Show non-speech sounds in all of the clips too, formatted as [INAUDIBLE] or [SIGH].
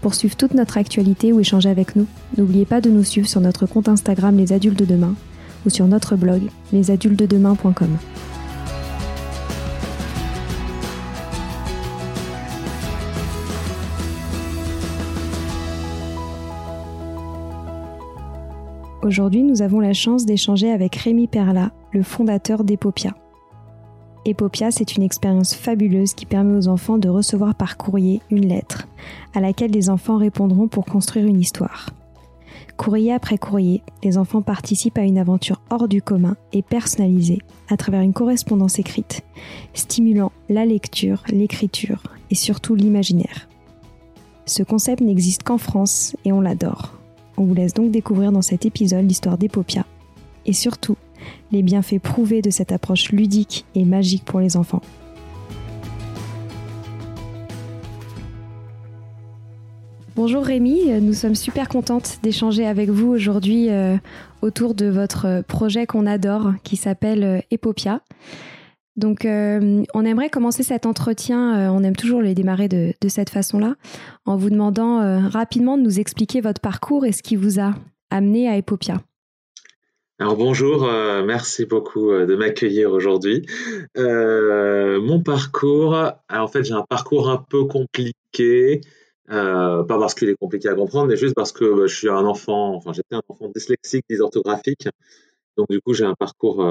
Pour suivre toute notre actualité ou échanger avec nous, n'oubliez pas de nous suivre sur notre compte Instagram Les Adultes de Demain ou sur notre blog lesadultesdedemain.com. Aujourd'hui, nous avons la chance d'échanger avec Rémi Perla, le fondateur d'Epopia. Epopia, c'est une expérience fabuleuse qui permet aux enfants de recevoir par courrier une lettre à laquelle les enfants répondront pour construire une histoire. Courrier après courrier, les enfants participent à une aventure hors du commun et personnalisée à travers une correspondance écrite, stimulant la lecture, l'écriture et surtout l'imaginaire. Ce concept n'existe qu'en France et on l'adore. On vous laisse donc découvrir dans cet épisode l'histoire d'Epopia et surtout les bienfaits prouvés de cette approche ludique et magique pour les enfants. Bonjour Rémi, nous sommes super contentes d'échanger avec vous aujourd'hui euh, autour de votre projet qu'on adore qui s'appelle euh, Epopia. Donc euh, on aimerait commencer cet entretien, on aime toujours les démarrer de, de cette façon-là, en vous demandant rapidement de nous expliquer votre parcours et ce qui vous a amené à Epopia. Alors bonjour, euh, merci beaucoup euh, de m'accueillir aujourd'hui. Euh, mon parcours, en fait j'ai un parcours un peu compliqué, pas parce qu'il est compliqué à comprendre, mais juste parce que bah, je suis un enfant, enfin j'étais un enfant dyslexique, dysorthographique, donc du coup j'ai un parcours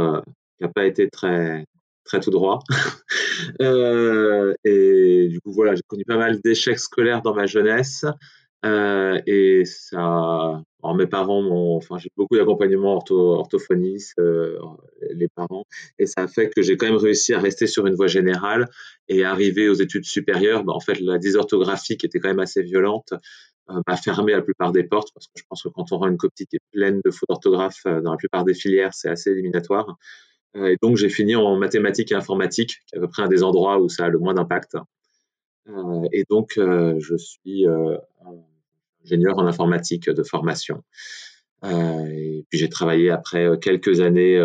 qui n'a pas été très très tout droit. [LAUGHS] et du coup voilà, j'ai connu pas mal d'échecs scolaires dans ma jeunesse. Euh, et ça, alors mes parents m'ont, enfin j'ai beaucoup d'accompagnement ortho, orthophoniste, euh, les parents, et ça a fait que j'ai quand même réussi à rester sur une voie générale et arriver aux études supérieures. Bah, en fait, la dysorthographie qui était quand même assez violente euh, m'a fermé la plupart des portes parce que je pense que quand on rend une copie qui est pleine de fautes d'orthographe dans la plupart des filières, c'est assez éliminatoire. et donc j'ai fini en mathématiques et informatique, qui est à peu près un des endroits où ça a le moins d'impact. Euh, et donc, euh, je suis euh, ingénieur en informatique de formation. et puis, j'ai travaillé après quelques années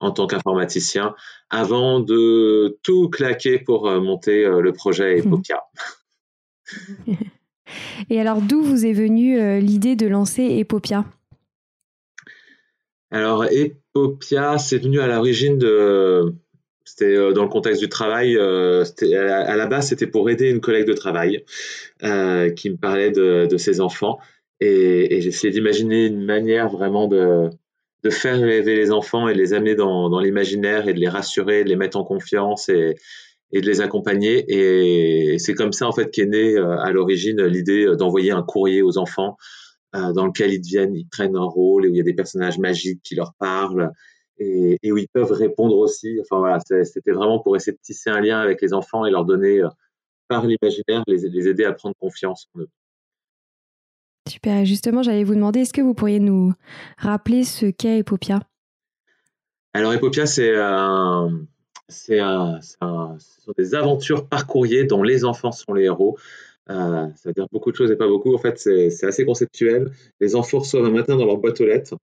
en tant qu'informaticien avant de tout claquer pour monter le projet [LAUGHS] Epopia. [LAUGHS] Et alors, d'où vous est venue l'idée de lancer Epopia Alors, Epopia, c'est venu à l'origine de, euh, dans le contexte du travail. Euh, à, la base, c'était pour aider une collègue de travail euh, qui me parlait de, ses enfants. Et, j'essayais d'imaginer une manière vraiment de, faire rêver les enfants et de les amener dans, l'imaginaire et de les rassurer, de les mettre en confiance et, de les accompagner. Et c'est comme ça, en fait, qu'est née à l'origine l'idée d'envoyer un courrier aux enfants dans lequel ils deviennent, ils prennent un rôle et où il y a des personnages magiques qui leur parlent et, où ils peuvent répondre aussi. Enfin voilà, c'était vraiment pour essayer de tisser un lien avec les enfants et leur donner euh, par l'imaginaire, les, les, aider à prendre confiance en eux. Super. Et justement, j'allais vous demander, est-ce que vous pourriez nous rappeler ce qu'est Epopia Alors Epopia, c'est un, c'est ce sont des aventures par courrier dont les enfants sont les héros. Euh, ça veut dire beaucoup de choses et pas beaucoup. En fait, c'est assez conceptuel. Les enfants reçoivent un matin dans leur boîte aux lettres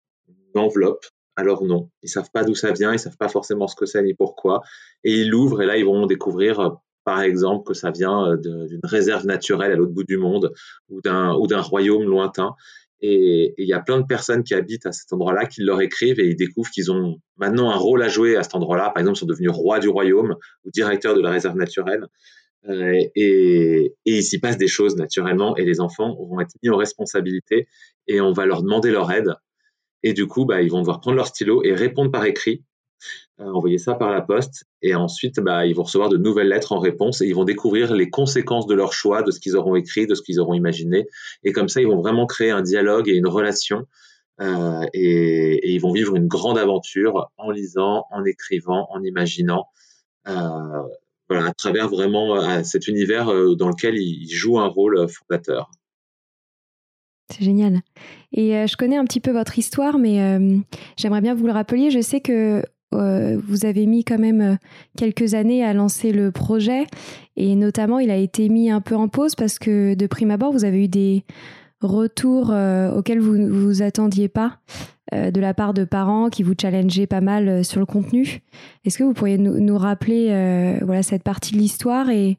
une enveloppe alors non, ils savent pas d'où ça vient, ils savent pas forcément ce que c'est ni pourquoi, et ils l'ouvrent et là ils vont découvrir, euh, par exemple, que ça vient euh, d'une réserve naturelle à l'autre bout du monde ou d'un royaume lointain. Et il y a plein de personnes qui habitent à cet endroit-là qui leur écrivent et ils découvrent qu'ils ont maintenant un rôle à jouer à cet endroit-là. Par exemple, ils sont devenus rois du royaume ou directeurs de la réserve naturelle. Euh, et, et il s'y passe des choses naturellement et les enfants vont être mis en responsabilité et on va leur demander leur aide Et du coup, bah, ils vont devoir prendre leur stylo et répondre par écrit, euh, envoyer ça par la poste. Et ensuite, bah, ils vont recevoir de nouvelles lettres en réponse et ils vont découvrir les conséquences de leur choix, de ce qu'ils auront écrit, de ce qu'ils auront imaginé. Et comme ça, ils vont vraiment créer un dialogue et une relation. Euh, et, ils vont vivre une grande aventure en lisant, en écrivant, en imaginant. Euh, voilà, à travers vraiment euh, cet univers euh, dans lequel ils jouent un rôle fondateur. C'est génial. Et euh, je connais un petit peu votre histoire, mais euh, j'aimerais bien vous le rappeler. Je sais que euh, vous avez mis quand même quelques années à lancer le projet, et notamment il a été mis un peu en pause parce que de prime abord, vous avez eu des retours auxquels vous ne vous attendiez pas de la part de parents qui vous challengeaient pas mal sur le contenu. Est-ce que vous pourriez nous, nous rappeler voilà cette partie de l'histoire et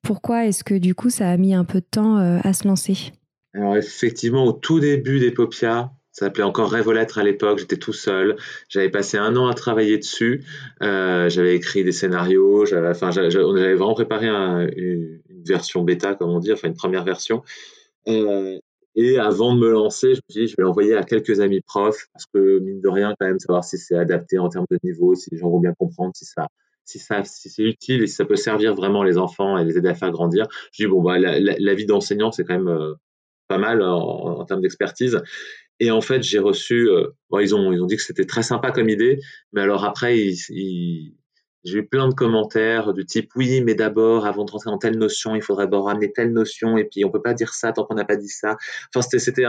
pourquoi est-ce que du coup ça a mis un peu de temps à se lancer? Alors effectivement, au tout début d'Epopia, ça s'appelait encore Rêve aux lettres à l'époque, j'étais tout seul. J'avais passé un an à travailler dessus. Euh, j'avais écrit des scénarios, j'avais, enfin, j'avais, on vraiment préparé une, version bêta, comme on dit, enfin une première version. Euh, et avant de me lancer, je me suis dit, je vais l'envoyer à quelques amis profs, parce que mine de rien, quand même, savoir si c'est adapté en termes de niveau, si les gens vont bien comprendre, si ça, si ça, si c'est utile et si ça peut servir vraiment les enfants et les aider à faire grandir. Je dis bon, bah, la, la vie d'enseignant, c'est quand même euh, pas mal en, termes d'expertise. Et en fait, j'ai reçu, euh, bon, ils ont ils ont dit que c'était très sympa comme idée, mais alors après, ils, j'ai eu plein de commentaires du type oui, mais d'abord, avant de rentrer dans telle notion, il faudrait d'abord ramener telle notion, et puis on peut pas dire ça tant qu'on n'a pas dit ça. Enfin, c'était c'était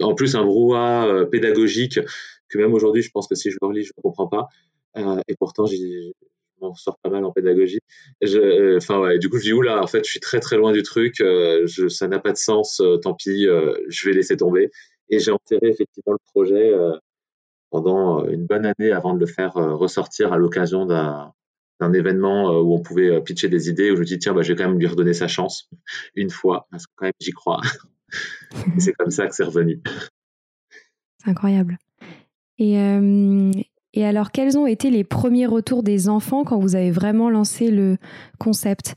en plus un brouhaha euh, pédagogique que même aujourd'hui, je pense que si je le relis, je ne comprends pas. Euh, et pourtant, j'ai on sort pas mal en pédagogie. Je, euh, enfin ouais, du coup je dis oula, en fait je suis très très loin du truc, euh, je, ça n'a pas de sens, euh, tant pis, je vais laisser tomber. Et j'ai enterré effectivement le projet pendant une bonne année avant de le faire ressortir à l'occasion d'un d'un événement où on pouvait pitcher des idées, où je me dis tiens bah, je vais quand même lui redonner sa chance [LAUGHS] une fois parce que quand même j'y crois. [LAUGHS] et c'est comme ça que c'est revenu. C'est incroyable. Et, et alors, quels ont été les premiers retours des enfants quand vous avez vraiment lancé le concept?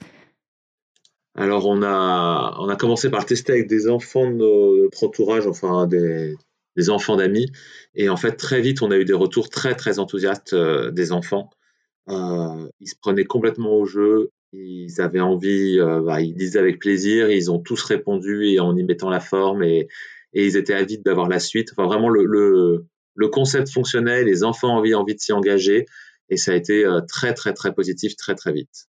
Alors, on a, on a commencé par tester avec des enfants de notre entourage, enfin des, des enfants d'amis. Et en fait, très vite, on a eu des retours très, très enthousiastes euh, des enfants. Euh, ils se prenaient complètement au jeu. Ils avaient envie, euh, bah, ils disaient avec plaisir. Ils ont tous répondu et en y mettant la forme et, et ils étaient avides d'avoir la suite. Enfin, vraiment, le, le le concept fonctionnait, les enfants avaient envie de s'y engager, et ça a été euh, très très très positif très très vite.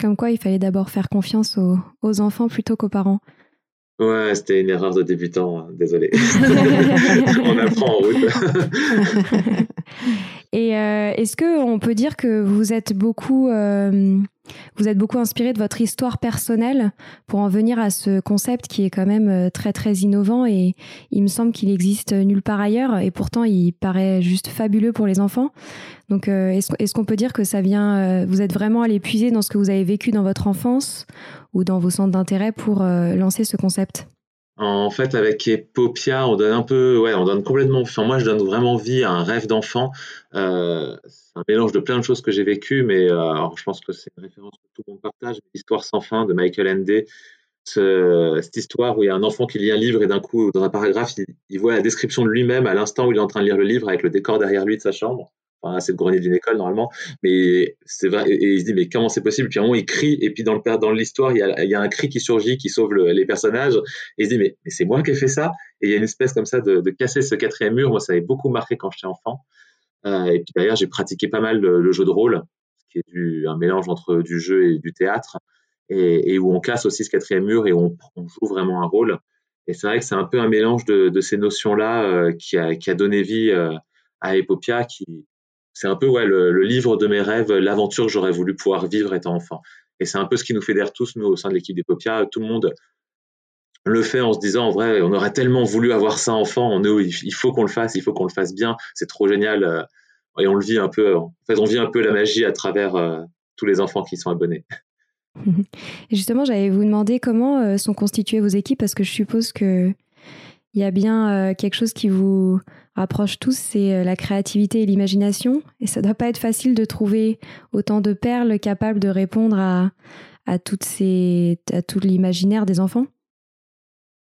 Comme quoi, il fallait d'abord faire confiance aux, enfants plutôt qu'aux parents. Ouais, c'était une erreur de débutant, hein, désolé. [LAUGHS] [LAUGHS] On apprend en route. [LAUGHS] Et euh, est-ce qu'on peut dire que vous êtes beaucoup, euh, vous êtes beaucoup inspiré de votre histoire personnelle pour en venir à ce concept qui est quand même euh, très très innovant et il me semble qu'il existe nulle part ailleurs et pourtant il paraît juste fabuleux pour les enfants. Donc est-ce qu'on peut dire que ça vient, vous êtes vraiment allé puiser dans ce que vous avez vécu dans votre enfance ou dans vos centres d'intérêt pour lancer ce concept? En fait, avec Epopia, on donne un peu, ouais, on donne complètement, enfin, moi, je donne vraiment vie à un rêve d'enfant. Euh, c'est un mélange de plein de choses que j'ai vécues, mais euh, je pense que c'est une référence que tout le monde partage. L'histoire sans fin de Michael Ende. Ce, cette histoire où il y a un enfant qui lit un livre et d'un coup, dans un paragraphe, il, il voit la description de lui-même à l'instant où il est en train de lire le livre avec le décor derrière lui de sa chambre. C'est le grenier d'une école normalement, mais c'est vrai. Et, il se dit mais comment c'est possible? Puis à un moment il crie et puis dans le dans l'histoire il il y a un cri qui surgit qui sauve le, les personnages. Et il se dit mais, c'est moi qui ai fait ça? Et il y a une espèce comme ça de, de casser ce quatrième mur. Moi ça avait beaucoup marqué quand j'étais enfant. Euh, et puis d'ailleurs j'ai pratiqué pas mal le, jeu de rôle, qui est du, un mélange entre du jeu et du théâtre, et, et où on casse aussi ce quatrième mur et on, on joue vraiment un rôle. Et c'est vrai que c'est un peu un mélange de, de ces notions là euh, qui, a, qui a donné vie euh, à Epopia qui c'est un peu ouais, le, livre de mes rêves, l'aventure que j'aurais voulu pouvoir vivre étant enfant. Et c'est un peu ce qui nous fédère tous, nous, au sein de l'équipe des Popia. Tout le monde le fait en se disant, en vrai, on aurait tellement voulu avoir ça enfant, on il faut qu'on le fasse, il faut qu'on le fasse bien, c'est trop génial. Euh, et on le vit un peu, en fait, on vit un peu la magie à travers euh, tous les enfants qui sont abonnés. [LAUGHS] Justement, j'allais vous demander comment euh, sont constituées vos équipes, parce que je suppose que il y a bien quelque chose qui vous rapproche tous, c'est euh, la créativité et l'imagination. Et ça doit pas être facile de trouver autant de perles capables de répondre à, tout l'imaginaire des enfants.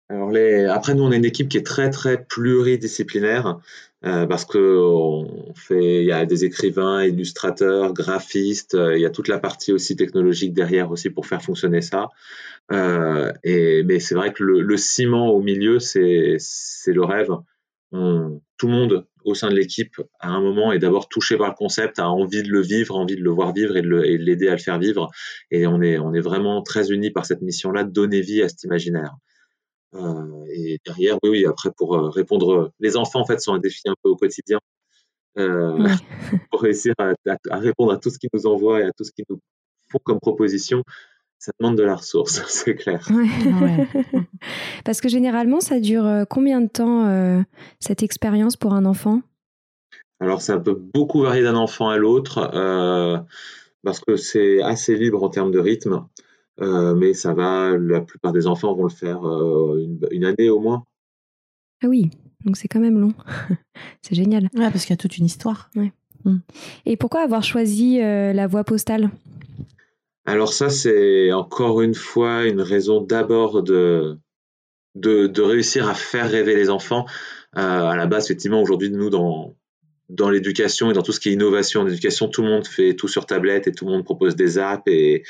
Alors. Après, nous, on a une équipe qui est très, très pluridisciplinaire. euh, parce que fait, il y a des écrivains, illustrateurs, graphistes, euh, il y a toute la partie aussi technologique derrière aussi pour faire fonctionner ça. Euh, et mais c'est vrai que le, le, ciment au milieu, c'est c'est le rêve. On, tout le monde au sein de l'équipe à un moment est d'abord touché par le concept, a envie de le vivre, envie de le voir vivre et de l'aider à le faire vivre. Et on est on est vraiment très unis par cette mission-là de donner vie à cet imaginaire. Euh, et derrière, oui, oui, après pour euh, répondre, les enfants en fait sont un défi un peu au quotidien. Euh, [LAUGHS] pour réussir à, répondre à tout ce qu'ils nous envoient et à tout ce qu'ils nous font comme proposition, ça demande de la ressource, [LAUGHS] c'est clair. [LAUGHS] Parce que généralement, ça dure combien de temps cette expérience pour un enfant? Alors, ça peut beaucoup varier d'un enfant à l'autre parce que c'est assez libre en termes de rythme. Euh, mais ça va, la plupart des enfants vont le faire euh, une, année au moins. Ah oui, donc c'est quand même long. [LAUGHS] c'est génial. Ouais, parce qu'il y a toute une histoire. Mm. Et pourquoi avoir choisi euh, la voie postale? Alors ça, c'est encore une fois une raison d'abord de, de, réussir à faire rêver les enfants. à la base, effectivement, aujourd'hui, nous, dans, dans l'éducation et dans tout ce qui est innovation en éducation, tout le monde fait tout sur tablette et tout le monde propose des apps et,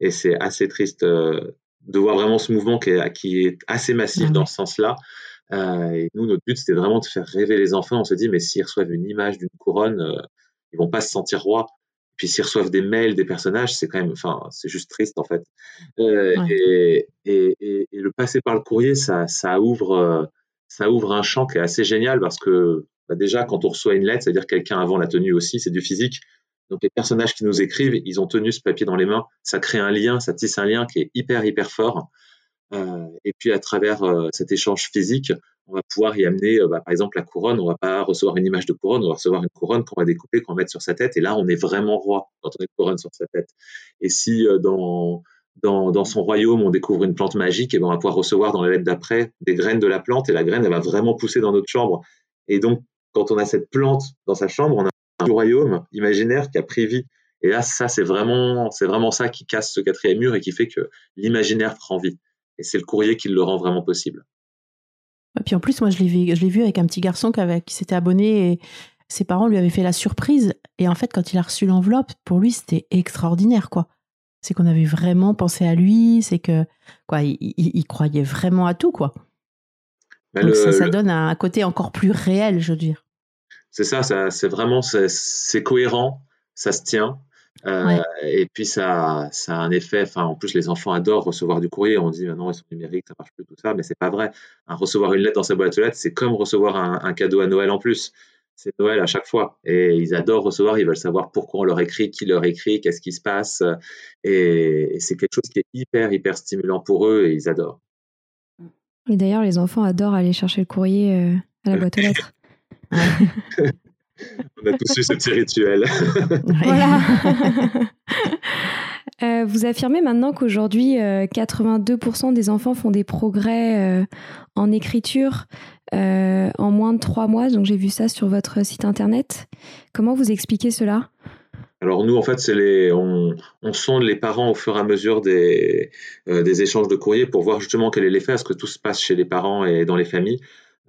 et c'est assez triste euh, de voir vraiment ce mouvement qui est, qui est assez massif ah dans ce sens-là. Euh, et nous, notre but, c'était vraiment de faire rêver les enfants. On se dit, mais s'ils reçoivent une image d'une couronne, euh, ils vont pas se sentir rois. Puis s'ils reçoivent des mails des personnages, c'est quand même, enfin, c'est juste triste en fait. Euh, et, et, et, et, le passer par le courrier, ça, ça ouvre, ça ouvre un champ qui est assez génial parce que bah, déjà, quand on reçoit une lettre, c'est-à-dire quelqu'un avant la tenue aussi, c'est du physique. Donc les personnages qui nous écrivent, ils ont tenu ce papier dans les mains. Ça crée un lien, ça tisse un lien qui est hyper hyper fort. Euh, et puis à travers euh, cet échange physique, on va pouvoir y amener, euh, bah, par exemple, la couronne. On va pas recevoir une image de couronne, on va recevoir une couronne qu'on va découper, qu'on va mettre sur sa tête. Et là, on est vraiment roi quand on a une couronne sur sa tête. Et si dans dans, dans, son royaume, on découvre une plante magique, et ben on va pouvoir recevoir dans la lettre d'après des graines de la plante, et la graine, elle va vraiment pousser dans notre chambre. Et donc, quand on a cette plante dans sa chambre, on a un royaume imaginaire qui a pris vie. Et là, ça, c'est vraiment, c'est vraiment ça qui casse ce quatrième mur et qui fait que l'imaginaire prend vie. Et c'est le courrier qui le rend vraiment possible. Et puis en plus, moi, je l'ai vu, je l'ai vu avec un petit garçon qui, qui s'était abonné et ses parents lui avaient fait la surprise. Et en fait, quand il a reçu l'enveloppe, pour lui, c'était extraordinaire, quoi. C'est qu'on avait vraiment pensé à lui, c'est que, quoi, il, croyait vraiment à tout, quoi. Donc ça, ça donne un côté encore plus réel, je veux dire c'est ça, ça c'est vraiment c'est cohérent, ça se tient. Euh, et puis ça, ça a un effet. Enfin, en plus, les enfants adorent recevoir du courrier. On dit maintenant ils sont numériques, ça marche plus tout ça, mais c'est pas vrai. recevoir une lettre dans sa boîte aux lettres, c'est comme recevoir un, cadeau à Noël en plus. C'est Noël à chaque fois, et ils adorent recevoir. Ils veulent savoir pourquoi on leur écrit, qui leur écrit, qu'est-ce qui se passe, et, c'est quelque chose qui est hyper hyper stimulant pour eux, et ils adorent. Et d'ailleurs, les enfants adorent aller chercher le courrier euh, à la boîte aux [LAUGHS] lettres. [LAUGHS] On a tous eu ce petit rituel. [LAUGHS] voilà. [LAUGHS] Euh, vous affirmez maintenant qu'aujourd'hui, 82% euh, des enfants font des progrès euh, en écriture en moins de trois mois. Donc j'ai vu ça sur votre site internet. Comment vous expliquez cela? Alors nous, en fait, c'est les, on, on, sonde les parents au fur et à mesure des, des échanges de courriers pour voir justement quel est l'effet, est-ce que tout se passe chez les parents et dans les familles.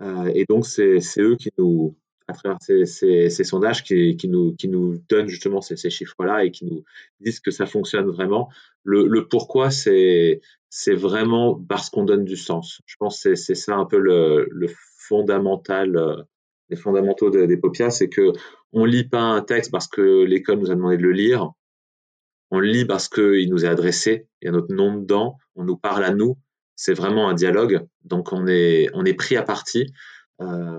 Euh, et donc, c'est eux qui nous, à travers ces, ces, sondages, qui, qui, nous, qui nous donnent justement ces, ces chiffres-là et qui nous disent que ça fonctionne vraiment. Le, le pourquoi, c'est vraiment parce qu'on donne du sens. Je pense que c'est ça un peu le, le fondamental, euh, les fondamentaux des Popias, c'est que on lit pas un texte parce que l'école nous a demandé de le lire. On lit parce qu'il nous est adressé, il y a notre nom dedans, on nous parle à nous, c'est vraiment un dialogue. Donc on est, on est pris à partie. Euh,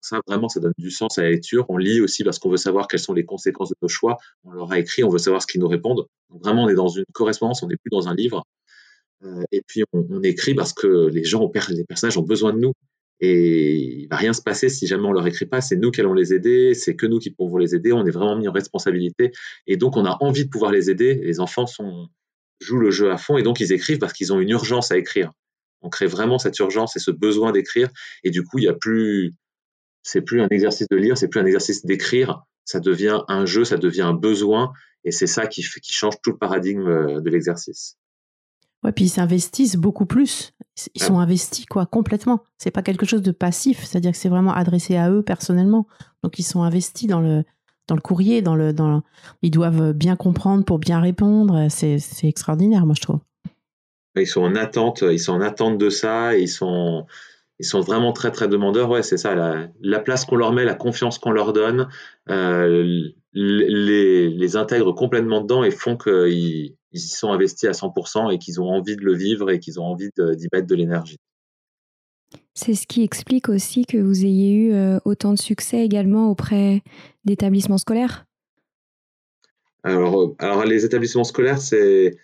ça, vraiment, ça donne du sens à la lecture. On lit aussi parce qu'on veut savoir quelles sont les conséquences de nos choix. On leur a écrit, on veut savoir ce qu'ils nous répondent. Donc vraiment, on est dans une correspondance, on n'est plus dans un livre. Euh, et puis on, écrit parce que les gens, les personnages ont besoin de nous. Et il va rien se passer si jamais on leur écrit pas. C'est nous qui allons les aider. C'est que nous qui pouvons les aider. On est vraiment mis en responsabilité. Et donc, on a envie de pouvoir les aider. Les enfants jouent le jeu à fond et donc ils écrivent parce qu'ils ont une urgence à écrire. On crée vraiment cette urgence et ce besoin d'écrire et du coup il y a plus, c'est plus un exercice de lire, c'est plus un exercice d'écrire, ça devient un jeu, ça devient un besoin et c'est ça qui, qui change tout le paradigme euh, de l'exercice. Ouais, puis ils s'investissent beaucoup plus. Ils sont investis, quoi, complètement. C'est pas quelque chose de passif, c'est-à-dire que c'est vraiment adressé à eux personnellement. Donc, ils sont investis dans le, dans le courrier, dans le, dans ils doivent bien comprendre pour bien répondre. C'est, c'est extraordinaire, moi, je trouve. Ils sont en attente, ils sont en attente de ça, ils sont, ils sont vraiment très très demandeurs. Ouais, c'est ça, la, place qu'on leur met, la confiance qu'on leur donne, euh, les, les intègrent complètement dedans et font qu'ils ils y sont investis à 100% et qu'ils ont envie de le vivre et qu'ils ont envie d'y mettre de l'énergie. C'est ce qui explique aussi que vous ayez eu euh, autant de succès également auprès d'établissements scolaires alors, euh, alors, les établissements scolaires, c'est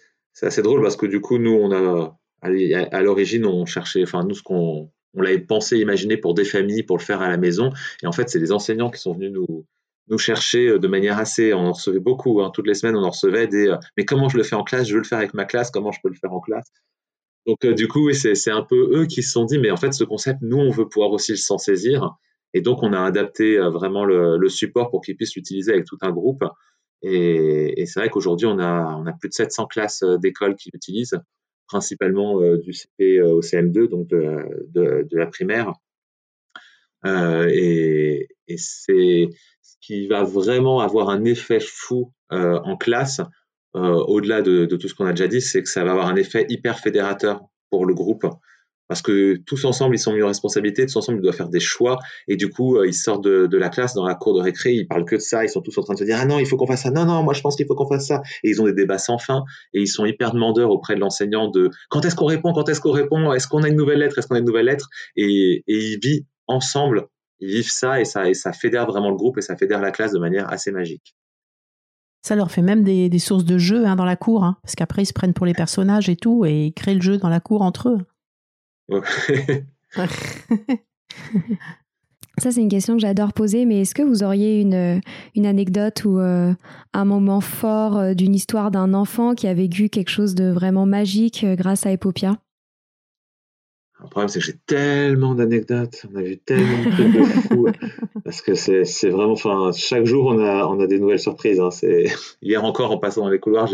assez drôle parce que du coup, nous, on a, à l'origine, on cherchait, enfin, nous, ce qu'on on l'avait pensé, imaginé pour des familles, pour le faire à la maison. Et en fait, c'est les enseignants qui sont venus nous, nous chercher euh, de manière assez, on en recevait beaucoup, hein, toutes les semaines on en recevait des, euh, mais comment je le fais en classe, je veux le faire avec ma classe, comment je peux le faire en classe? Donc euh, du coup, c'est un peu eux qui se sont dit, mais en fait ce concept, nous on veut pouvoir aussi s'en saisir, et donc on a adapté vraiment le, support pour qu'ils puissent l'utiliser avec tout un groupe. Et, c'est vrai qu'aujourd'hui on a, on a plus de 700 classes d'école qui l'utilisent, principalement du CP au CM2, donc de, de, la primaire. et, et c'est qui va vraiment avoir un effet fou euh, en classe, euh, au-delà de, tout ce qu'on a déjà dit, c'est que ça va avoir un effet hyper fédérateur pour le groupe. Parce que tous ensemble, ils sont mis en responsabilité, tous ensemble, ils doivent faire des choix. Et du coup, euh, ils sortent de, la classe dans la cour de récré, ils parlent que de ça, ils sont tous en train de se dire Ah non, il faut qu'on fasse ça, non, non, moi je pense qu'il faut qu'on fasse ça. Et ils ont des débats sans fin, et ils sont hyper demandeurs auprès de l'enseignant de quand est-ce qu'on répond, quand est-ce qu'on répond, est-ce qu'on a une nouvelle lettre, est-ce qu'on a une nouvelle lettre? Et, ils vivent ensemble ils vivent ça et ça, ça fédère vraiment le groupe et ça fédère la classe de manière assez magique. Ça leur fait même des, sources de jeu hein, dans la cour, hein, parce qu'après ils se prennent pour les personnages et tout, et ils créent le jeu dans la cour entre eux. [LAUGHS] Ça, c'est une question que j'adore poser, mais est-ce que vous auriez une, une anecdote ou euh, un moment fort euh, d'une histoire d'un enfant qui a vécu quelque chose de vraiment magique euh, grâce à Epopia? Le problème, c'est que j'ai tellement d'anecdotes, on a vu tellement de trucs de fous, [LAUGHS] parce que c'est vraiment, enfin, chaque jour, on a, on a des nouvelles surprises. Hein. [LAUGHS] Hier encore, en passant dans les couloirs,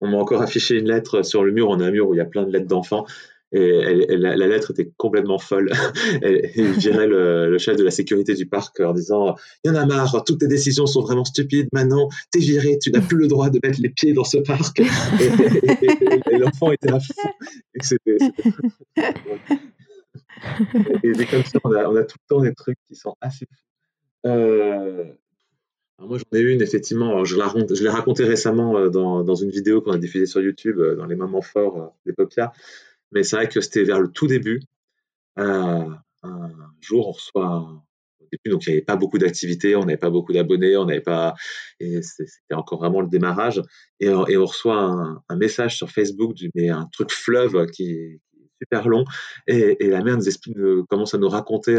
on m'a encore affiché une lettre sur le mur. On a un mur où il y a plein de lettres d'enfants et la, lettre était complètement folle. [LAUGHS] il virait le, chef de la sécurité du parc en disant Il y en a marre, toutes tes décisions sont vraiment stupides. Maintenant, t'es viré, tu n'as plus le droit de mettre les pieds dans ce parc. et, l'enfant était à fou. Et c'était. comme ça, on a, tout le temps des trucs qui sont assez fous. Euh, moi, j'en ai une, effectivement. je, la, je l'ai raconté récemment euh, dans, dans, une vidéo qu'on a diffusée sur YouTube, euh, dans les moments forts des Popias. Mais c'est vrai que c'était vers le tout début. Euh, un jour, on reçoit donc il n'y avait pas beaucoup d'activités, on n'avait pas beaucoup d'abonnés, on n'avait pas, et c'était encore vraiment le démarrage. Et, on reçoit un, message sur Facebook, du, mais un truc fleuve qui, est super long, et, la mère nous explique, commence à nous raconter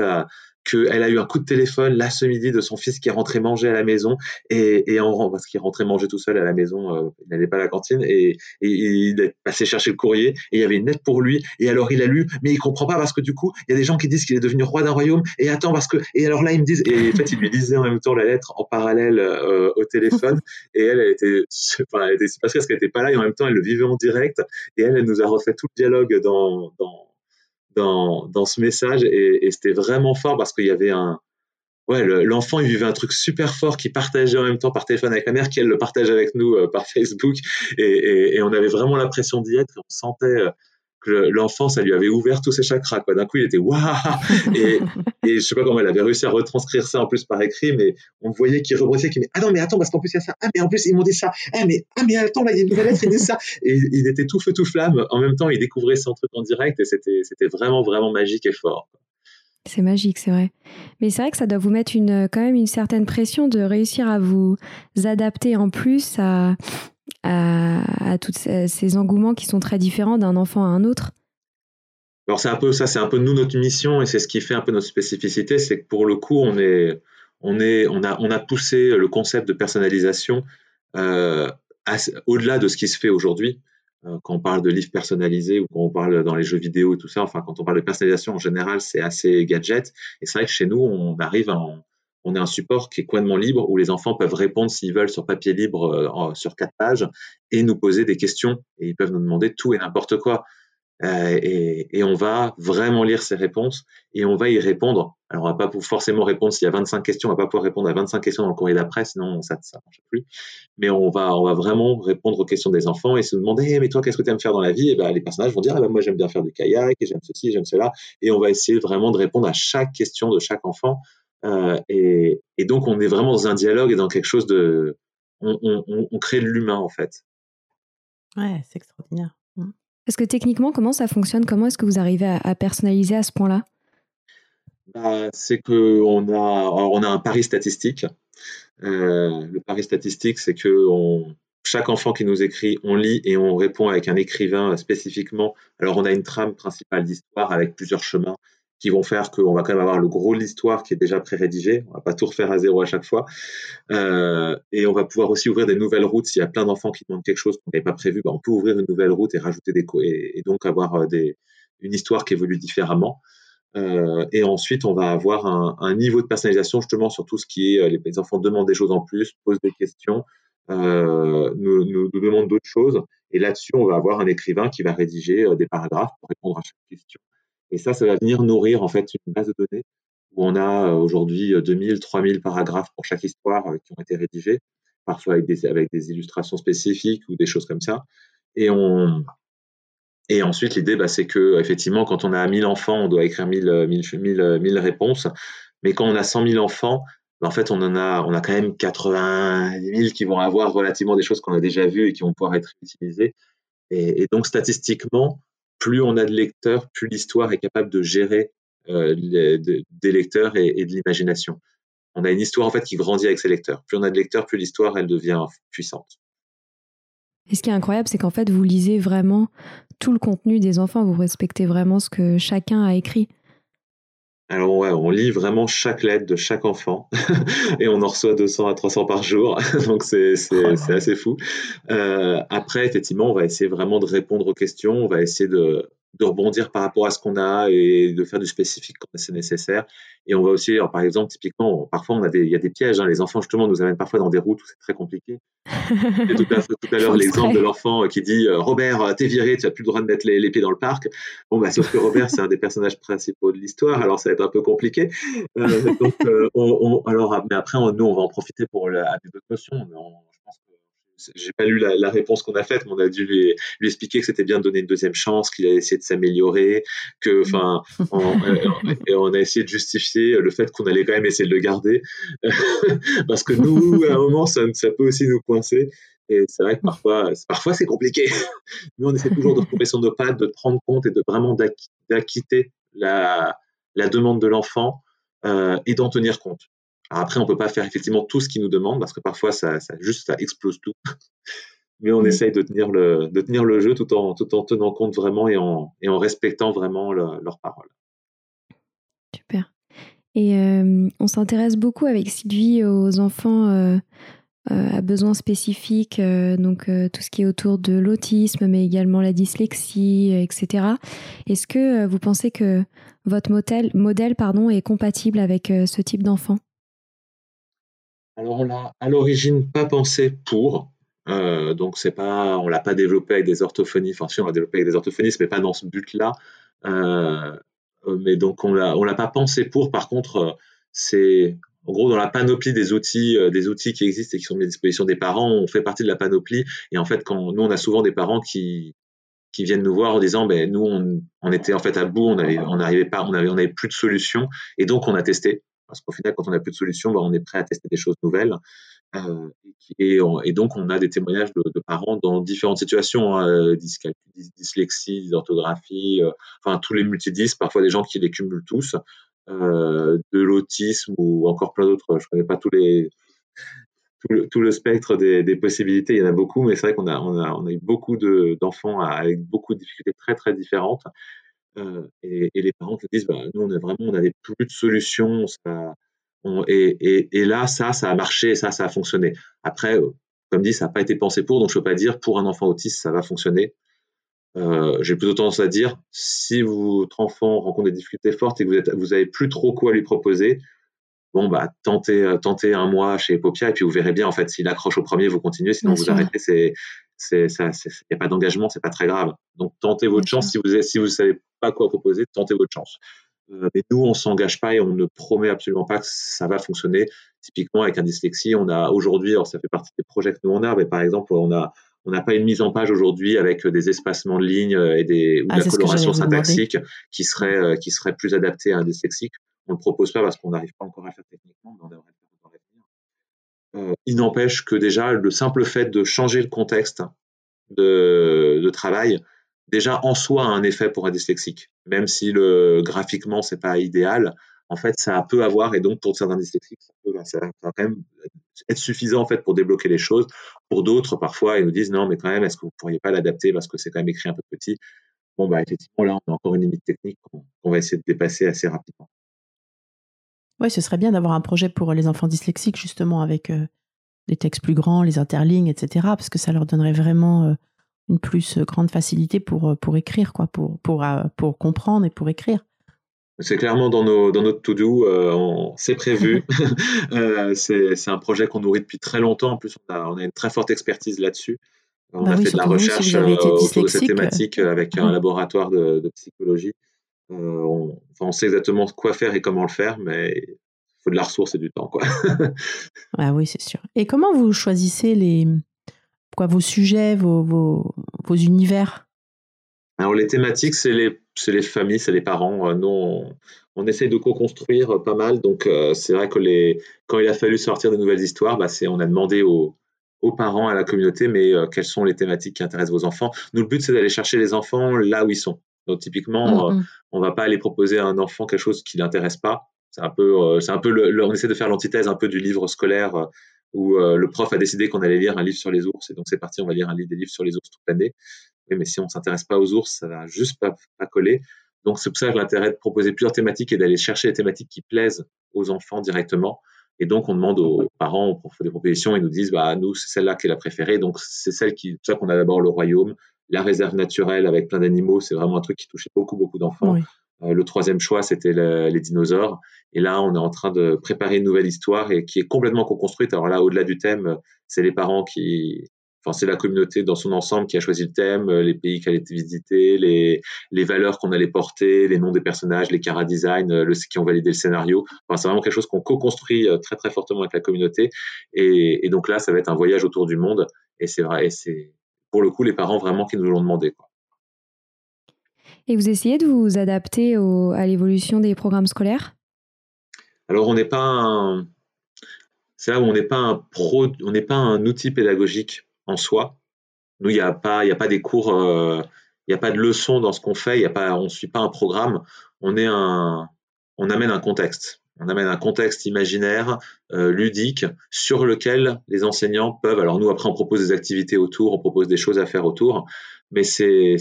qu'elle a eu un coup de téléphone là ce midi de son fils qui est rentré manger à la maison et, et en parce qu'il rentrait manger tout seul à la maison, euh, il n'allait pas à la cantine et, il est passé chercher le courrier et il y avait une lettre pour lui et alors il a lu mais il comprend pas parce que du coup il y a des gens qui disent qu'il est devenu roi d'un royaume et attends parce que et alors là ils me disent et en fait il lui lisait en même temps la lettre en parallèle euh, au téléphone et elle elle était enfin elle était parce qu'elle était pas là et en même temps elle le vivait en direct et elle elle nous a refait tout le dialogue dans dans dans, dans ce message et, c'était vraiment fort parce qu'il y avait un ouais l'enfant il vivait un truc super fort qui partageait en même temps par téléphone avec la mère qui elle le partage avec nous euh, par [LAUGHS] Facebook et, et, et, on avait vraiment l'impression d'y être on sentait euh, l'enfant, ça lui avait ouvert tous ses chakras. Quoi. D'un coup, il était waouh et, [LAUGHS] et je sais pas comment elle avait réussi à retranscrire ça en plus par écrit, mais on voyait qu'il rebroussait, qu'il dit ah non mais attends parce qu'en plus il y a ça, ah mais en plus ils m'ont dit ça, ah mais ah mais attends là il y a une nouvelle lettre, il dit ça. Et il était tout feu tout flamme. En même temps, il découvrait son truc en direct et c'était c'était vraiment vraiment magique et fort. C'est magique, c'est vrai. Mais c'est vrai que ça doit vous mettre une, quand même une certaine pression de réussir à vous adapter en plus à, à, à tous ces engouements qui sont très différents d'un enfant à un autre alors c'est un peu ça, c'est un peu nous notre mission et c'est ce qui fait un peu notre spécificité, c'est que pour le coup on est, on est, on a, on a poussé le concept de personnalisation euh, au-delà de ce qui se fait aujourd'hui. Euh, quand on parle de livres personnalisés ou quand on parle dans les jeux vidéo et tout ça, enfin quand on parle de personnalisation en général, c'est assez gadget. Et c'est vrai que chez nous, on arrive à on a un support qui est complètement libre où les enfants peuvent répondre s'ils veulent sur papier libre euh, sur quatre pages et nous poser des questions et ils peuvent nous demander tout et n'importe quoi. Euh, et, on va vraiment lire ces réponses et on va y répondre. Alors, on va pas forcément répondre s'il y a 25 questions, on va pas pouvoir répondre à 25 questions dans le courrier d'après, sinon ça ne marche plus. Mais on va, on va vraiment répondre aux questions des enfants et se demander, eh, mais toi, qu'est-ce que tu aimes faire dans la vie? Et ben, les personnages vont dire, ah ben, moi, j'aime bien faire du kayak, et j'aime ceci, j'aime cela. Et on va essayer vraiment de répondre à chaque question de chaque enfant. Euh, et, donc, on est vraiment dans un dialogue et dans quelque chose de, on, on crée de l'humain en fait. Ouais, c'est extraordinaire. Parce que techniquement, comment ça fonctionne? Comment est-ce que vous arrivez à, personnaliser à ce point-là? Bah, C'est qu'on a, on a un pari statistique. Euh, le pari statistique, c'est que chaque enfant qui nous écrit, on lit et on répond avec un écrivain spécifiquement. Alors, on a une trame principale d'histoire avec plusieurs chemins qui vont faire qu'on va quand même avoir le gros de l'histoire qui est déjà pré-rédigé. On va pas tout refaire à zéro à chaque fois. Euh, et on va pouvoir aussi ouvrir des nouvelles routes. S'il y a plein d'enfants qui demandent quelque chose qu'on n'avait pas prévu, ben on peut ouvrir une nouvelle route et rajouter des et, et donc avoir euh, une histoire qui évolue différemment. Euh, et ensuite, on va avoir un, niveau de personnalisation justement sur tout ce qui est euh, les, enfants demandent des choses en plus, posent des questions, euh, nous, nous, demandent d'autres choses. Et là-dessus, on va avoir un écrivain qui va rédiger des paragraphes pour répondre à chaque question. Et ça, ça va venir nourrir en fait une base de données où on a euh, aujourd'hui 2000, euh, 3000 paragraphes pour chaque histoire euh, qui ont été rédigés, parfois avec des, avec des illustrations spécifiques ou des choses comme ça. Et on, et ensuite, l'idée, bah, c'est que effectivement, quand on a 1000 enfants, on doit écrire 1000, 1000, 1000, réponses. Mais quand on a 100 000 enfants, bah, en fait, on en a, on a quand même 80 000 qui vont avoir relativement des choses qu'on a déjà vues et qui vont pouvoir être utilisées. Et donc, statistiquement, plus on a de lecteurs, plus l'histoire est capable de gérer euh, des lecteurs et, de l'imagination. On a une histoire en fait qui grandit avec ses lecteurs. Plus on a de lecteurs, plus l'histoire elle devient puissante. Et ce qui est incroyable, c'est qu'en fait, vous lisez vraiment tout le contenu des enfants, vous respectez vraiment ce que chacun a écrit. Alors ouais, on lit vraiment chaque lettre de chaque enfant [LAUGHS] et on en reçoit 200 à 300 par jour, [LAUGHS] donc c'est oh assez fou. Euh, après, effectivement, on va essayer vraiment de répondre aux questions, on va essayer de, de rebondir par rapport à ce qu'on a et de faire du spécifique quand c'est nécessaire. Et on va aussi, par exemple, typiquement, parfois on a des, il y a des pièges. Hein. les enfants justement nous amènent parfois dans des routes où c'est très compliqué. [LAUGHS] Et tout à, l'heure l'exemple de l'enfant qui dit euh, Robert, t'es viré, tu as plus le droit de mettre les, pieds dans le parc. Bon bah sauf que Robert c'est un des personnages principaux de l'histoire, alors ça va être un peu compliqué. Euh, donc euh, on, alors mais après nous on va en profiter pour la, des notions. J'ai pas lu la, réponse qu'on a faite, mais on a dû lui, expliquer que c'était bien de donner une deuxième chance, qu'il a essayé de s'améliorer, que, enfin, on, [LAUGHS] et on a essayé de justifier le fait qu'on allait quand même essayer de le garder, [LAUGHS] parce que nous, à un moment, ça, ça peut aussi nous coincer. Et c'est vrai que parfois, parfois c'est compliqué, [LAUGHS] mais on essaie toujours de retrouver sur nos pattes, de prendre compte et de vraiment d'acquitter la, la demande de l'enfant euh, et d'en tenir compte après, on peut pas faire effectivement tout ce qu'ils nous demandent parce que parfois, ça, ça juste, ça explose tout. [LAUGHS] Mais on essaye de tenir le, de tenir le jeu tout en, tout en tenant compte vraiment et en, et en respectant vraiment leurs paroles. Super. Et euh, on s'intéresse beaucoup avec Sylvie aux enfants euh, euh, à besoins spécifiques, donc tout ce qui est autour de l'autisme, mais également la dyslexie, etc. Est-ce que vous pensez que votre modèle, modèle pardon, est compatible avec ce type d'enfant? Alors, on l'a à l'origine pas pensé pour. Euh, donc, c'est pas, on l'a pas développé avec des orthophonies. Enfin, si, on l'a développé avec des orthophonistes, mais pas dans ce but-là. Euh, mais donc, on l'a, on l'a pas pensé pour. Par contre, c'est en gros dans la panoplie des outils, euh, des outils qui existent et qui sont mis à disposition des parents, on fait partie de la panoplie. Et en fait, quand nous, on a souvent des parents qui qui viennent nous voir en disant ben nous on, on était en fait à bout on avait on n'arrivait pas on avait on avait plus de solution et donc on a testé parce qu'au final, quand on n'a plus de solution, bah, on est prêt à tester des choses nouvelles. Euh, et, donc, on a des témoignages de, parents dans différentes situations, hein, euh, dyslexie, dysorthographie, euh, enfin tous les multidys, parfois des gens qui les cumulent tous, euh, de l'autisme ou encore plein d'autres. Je connais pas tout le, spectre des, possibilités. Il y en a beaucoup, mais c'est vrai qu'on a, on a, on a eu beaucoup d'enfants avec beaucoup de difficultés très très différentes. Euh, et, et, les parents qui disent, bah, nous, on a vraiment, on n'avait plus de solution. Ça, on, et, et, et, là, ça, ça a marché, ça, ça a fonctionné. Après, euh, comme dit, ça n'a pas été pensé pour, donc je ne peux pas dire pour un enfant autiste, ça va fonctionner. Euh, J'ai plutôt tendance à dire, si votre enfant rencontre des difficultés fortes et que vous, vous avez plus trop quoi lui proposer, bon bah tentez, tentez un mois chez Popia et puis vous verrez bien en fait s'il accroche au premier, vous continuez, sinon vous arrêtez. C'est ça, il n'y a pas d'engagement, c'est pas très grave. Donc tentez votre chance si vous si vous savez pas quoi proposer, tentez votre chance. Euh, mais nous, on s'engage pas et on ne promet absolument pas que ça va fonctionner. Typiquement, avec un dyslexie, on a aujourd'hui, alors ça fait partie des projets que nous on a, mais par exemple, on a on n'a pas une mise en page aujourd'hui avec des espacements de lignes et des ou de ah, la coloration syntaxique qui serait euh, qui serait plus adaptée à un dyslexique. On ne le propose pas parce qu'on n'arrive pas encore à le faire techniquement, mais on devrait le faire il n'empêche que déjà le simple fait de changer le contexte de, travail déjà en soi a un effet pour un dyslexique, même si le graphiquement c'est pas idéal. En fait, ça peut avoir et donc pour certains dyslexiques, ça, peut, quand même être suffisant en fait pour débloquer les choses. Pour d'autres, parfois, ils nous disent non, mais quand même, est-ce que vous pourriez pas l'adapter parce que c'est quand même écrit un peu petit? Bon bah effectivement là, on a encore une limite technique qu'on va essayer de dépasser assez rapidement. Oui, ce serait bien d'avoir un projet pour les enfants dyslexiques justement avec euh, des textes plus grands, les interlignes, etc. Parce que ça leur donnerait vraiment euh, une plus grande facilité pour, euh, pour écrire, quoi, pour, pour, euh, pour comprendre et pour écrire. C'est clairement dans, nos, dans notre to-do, euh, c'est prévu. [LAUGHS] [LAUGHS] c'est un projet qu'on nourrit depuis très longtemps. En plus, on a, on a une très forte expertise là-dessus. On bah a fait de la recherche autour de cette thématique avec un laboratoire de, de psychologie. On, on, sait exactement quoi faire et comment le faire, mais il faut de la ressource et du temps. Quoi. [LAUGHS] ah oui, c'est sûr. Et comment vous choisissez les, quoi, vos sujets, vos, vos, vos univers? Alors les thématiques, c'est les, les familles, c'est les parents. Euh, nous, on, on essaie de co-construire pas mal. Donc euh, c'est vrai que les, quand il a fallu sortir de nouvelles histoires, bah, on a demandé aux, aux, parents, à la communauté, mais euh, quelles sont les thématiques qui intéressent vos enfants? Nous, le but, c'est d'aller chercher les enfants là où ils sont. Donc typiquement, mm, mm. on va pas aller proposer à un enfant quelque chose qui l'intéresse pas. C'est un peu, c'est un peu, le, on essaie de faire l'antithèse un peu du livre scolaire où euh, le prof a décidé qu'on allait lire un livre sur les ours, et donc c'est parti, on va lire un livre, des livres sur les ours toute l'année. Oui, mais si on s'intéresse pas aux ours, ça va juste pas, pas coller. Donc c'est pour ça que l'intérêt de proposer plusieurs thématiques et d'aller chercher les thématiques qui plaisent aux enfants directement. Et donc on demande aux parents, on fait des propositions, ils nous disent bah nous c'est celle-là qui est la préférée. Donc c'est celle qui, c'est ça qu'on a d'abord le royaume, la réserve naturelle avec plein d'animaux, c'est vraiment un truc qui touchait beaucoup beaucoup d'enfants. Euh, le troisième choix, c'était les dinosaures. Et là, on est en train de préparer une nouvelle histoire et qui est complètement co-construite. Alors là, au-delà du thème, c'est les parents qui, enfin, c'est la communauté dans son ensemble qui a choisi le thème, les pays qui allaient visiter, les, les valeurs qu'on allait porter, les noms des personnages, les cara design, le, qui ont validé le scénario. Enfin, c'est vraiment quelque chose qu'on co-construit euh, très, très fortement avec la communauté. Et, et, donc là, ça va être un voyage autour du monde. Et c'est vrai, et c'est pour le coup les parents vraiment qui nous l'ont demandé. Quoi. Et vous essayez de vous adapter à l'évolution des programmes scolaires? Alors, on n'est pas un... C'est là où on n'est pas un pro, on n'est pas un outil pédagogique en soi. Nous, il n'y a pas, il a pas des cours, euh, il n'y a pas de leçons dans ce qu'on fait. Il y a pas, on ne suit pas un programme. On est un, on amène un contexte. On amène un contexte imaginaire, euh, ludique, sur lequel les enseignants peuvent. Alors nous, après, on propose des activités autour, on propose des choses à faire autour, mais c'est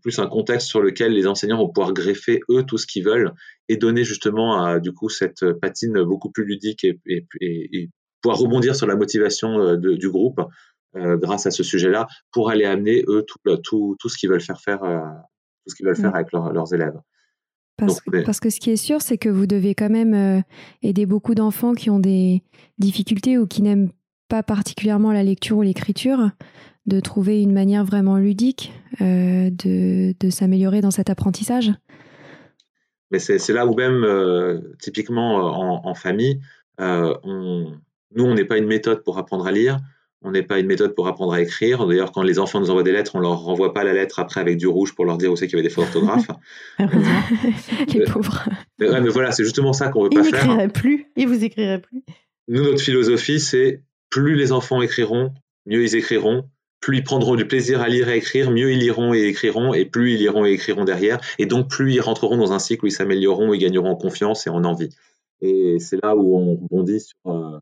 plus un contexte sur lequel les enseignants vont pouvoir greffer eux tout ce qu'ils veulent et donner justement à, du coup cette patine beaucoup plus ludique et, et, et pouvoir rebondir sur la motivation euh, de, du groupe euh, grâce à ce sujet-là pour aller amener eux tout, tout, tout ce qu'ils veulent faire faire euh, tout ce qu'ils veulent faire mmh. avec leurs élèves. Parce, parce, que ce qui est sûr, c'est que vous devez quand même euh, aider beaucoup d'enfants qui ont des difficultés ou qui n'aiment pas particulièrement la lecture ou l'écriture de trouver une manière vraiment ludique euh, de, de s'améliorer dans cet apprentissage. Mais c'est là où même, euh, typiquement en, en famille, on, nous, on n'est pas une méthode pour apprendre à lire, on n'est pas une méthode pour apprendre à écrire. D'ailleurs, quand les enfants nous envoient des lettres, on leur renvoie pas la lettre après avec du rouge pour leur dire où c'est qu'il y avait des fautes d'orthographe. [LAUGHS] les pauvres. Mais, mais voilà, c'est justement ça qu'on veut pas faire. Ils n'écriraient plus. Ils vous écriraient plus. Nous, notre philosophie, c'est plus les enfants écriront, mieux ils écriront, plus ils prendront du plaisir à lire et écrire, mieux ils liront et écriront, et plus ils liront et écriront derrière, et donc plus ils rentreront dans un cycle où ils s'amélioreront et gagneront en confiance et en envie. Et c'est là où on bondit sur, euh,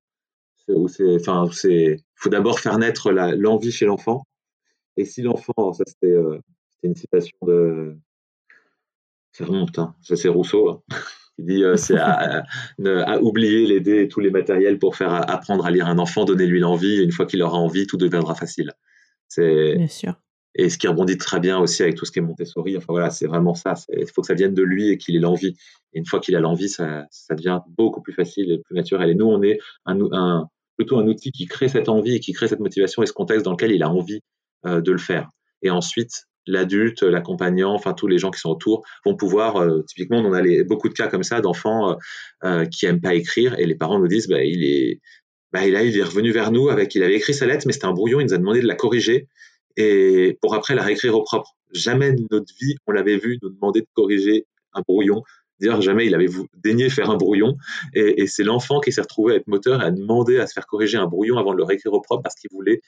où c'est, enfin, c'est, faut d'abord faire naître l'envie chez l'enfant. Et si l'enfant, ça c'était, euh, une citation de, ça remonte, hein, ça c'est Rousseau, hein, [LAUGHS] qui dit euh, c'est à, à, oublier les dés et tous les matériels pour faire apprendre à lire un enfant, donner-lui l'envie. Une fois qu'il aura envie, tout deviendra facile. C'est bien sûr. Et ce qui rebondit très bien aussi avec tout ce qui est Montessori. Enfin voilà, c'est vraiment ça. Il faut que ça vienne de lui et qu'il ait l'envie. Et une fois qu'il a l'envie, ça, ça, devient beaucoup plus facile et plus naturel. Et nous, on est un, un, plutôt un outil qui crée cette envie et qui crée cette motivation et ce contexte dans lequel il a envie de le faire. Et ensuite, l'adulte, l'accompagnant, enfin tous les gens qui sont autour vont pouvoir, euh, typiquement, on a les, beaucoup de cas comme ça d'enfants euh, euh, qui aiment pas écrire et les parents nous disent, bah, il est, bah, il est revenu vers nous avec, il avait écrit sa lettre, mais c'était un brouillon, il nous a demandé de la corriger et pour après la réécrire au propre. Jamais de notre vie on l'avait vu nous demander de corriger un brouillon. Dire jamais il avait daigné faire un brouillon et, c'est l'enfant qui s'est retrouvé à être moteur et à demander à se faire corriger un brouillon avant de le réécrire au propre parce qu'il voulait